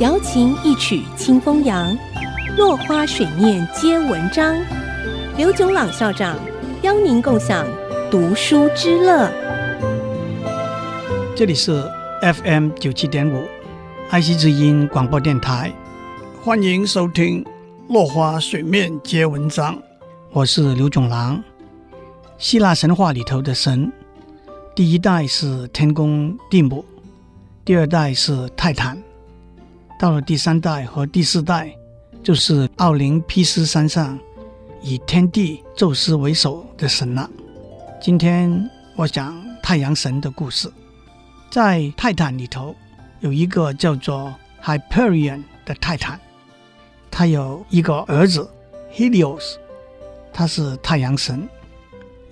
瑶琴一曲清风扬，落花水面皆文章。刘炯朗校长邀您共享读书之乐。这里是 FM 九七点五，爱惜之音广播电台，欢迎收听《落花水面皆文章》。我是刘炯朗。希腊神话里头的神，第一代是天公地母，第二代是泰坦，到了第三代和第四代，就是奥林匹斯山上以天帝宙斯为首的神了。今天我讲太阳神的故事，在泰坦里头有一个叫做 Hyperion 的泰坦，他有一个儿子 Helios，他是太阳神。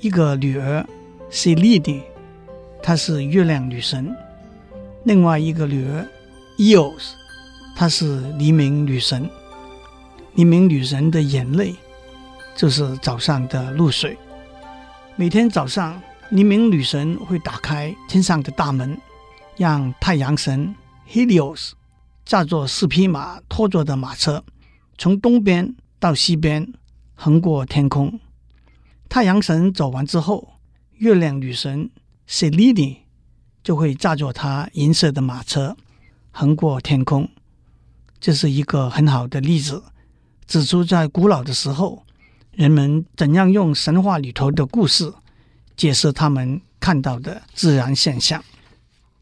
一个女儿 Selene，她是月亮女神；另外一个女儿 Eos，她是黎明女神。黎明女神的眼泪就是早上的露水。每天早上，黎明女神会打开天上的大门，让太阳神 Helios 驾着四匹马拖着的马车，从东边到西边横过天空。太阳神走完之后，月亮女神 Selene 就会驾着她银色的马车横过天空。这是一个很好的例子，指出在古老的时候，人们怎样用神话里头的故事解释他们看到的自然现象。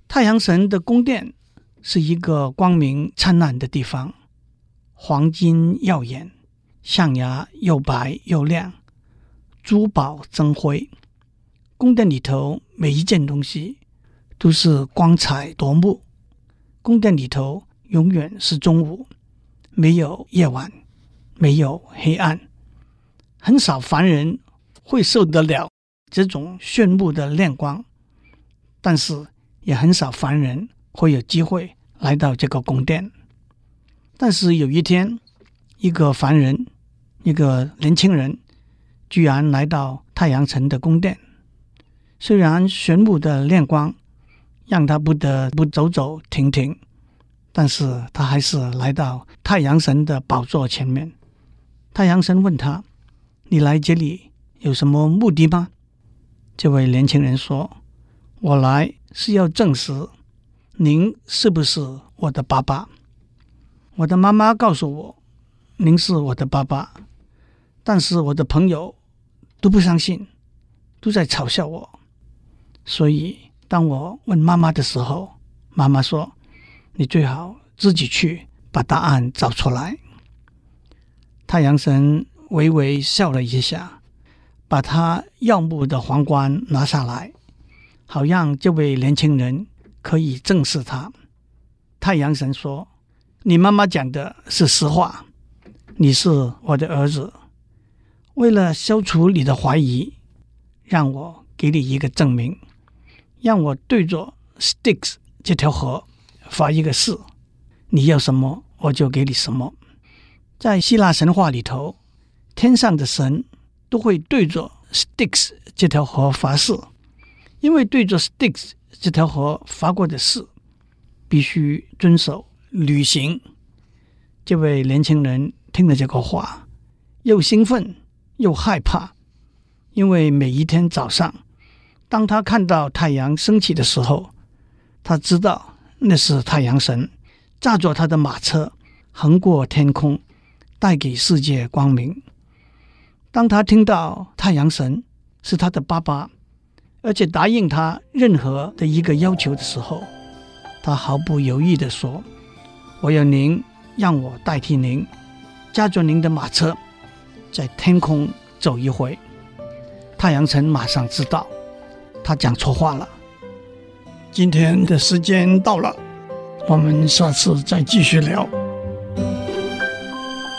太阳神的宫殿是一个光明灿烂的地方，黄金耀眼，象牙又白又亮。珠宝争辉，宫殿里头每一件东西都是光彩夺目。宫殿里头永远是中午，没有夜晚，没有黑暗。很少凡人会受得了这种炫目的亮光，但是也很少凡人会有机会来到这个宫殿。但是有一天，一个凡人，一个年轻人。居然来到太阳城的宫殿，虽然炫目的亮光让他不得不走走停停，但是他还是来到太阳神的宝座前面。太阳神问他：“你来这里有什么目的吗？”这位年轻人说：“我来是要证实您是不是我的爸爸。我的妈妈告诉我，您是我的爸爸，但是我的朋友。”都不相信，都在嘲笑我。所以，当我问妈妈的时候，妈妈说：“你最好自己去把答案找出来。”太阳神微微笑了一下，把他耀目的皇冠拿下来，好让这位年轻人可以正视他。太阳神说：“你妈妈讲的是实话，你是我的儿子。”为了消除你的怀疑，让我给你一个证明，让我对着 Styx 这条河发一个誓，你要什么我就给你什么。在希腊神话里头，天上的神都会对着 Styx 这条河发誓，因为对着 Styx 这条河发过的誓，必须遵守履行。这位年轻人听了这个话，又兴奋。又害怕，因为每一天早上，当他看到太阳升起的时候，他知道那是太阳神驾着他的马车横过天空，带给世界光明。当他听到太阳神是他的爸爸，而且答应他任何的一个要求的时候，他毫不犹豫地说：“我要您让我代替您，驾着您的马车。”在天空走一回，太阳神马上知道他讲错话了。今天的时间到了，我们下次再继续聊。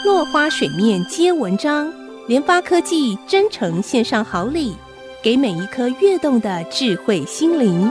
落花水面皆文章，联发科技真诚献上好礼，给每一颗跃动的智慧心灵。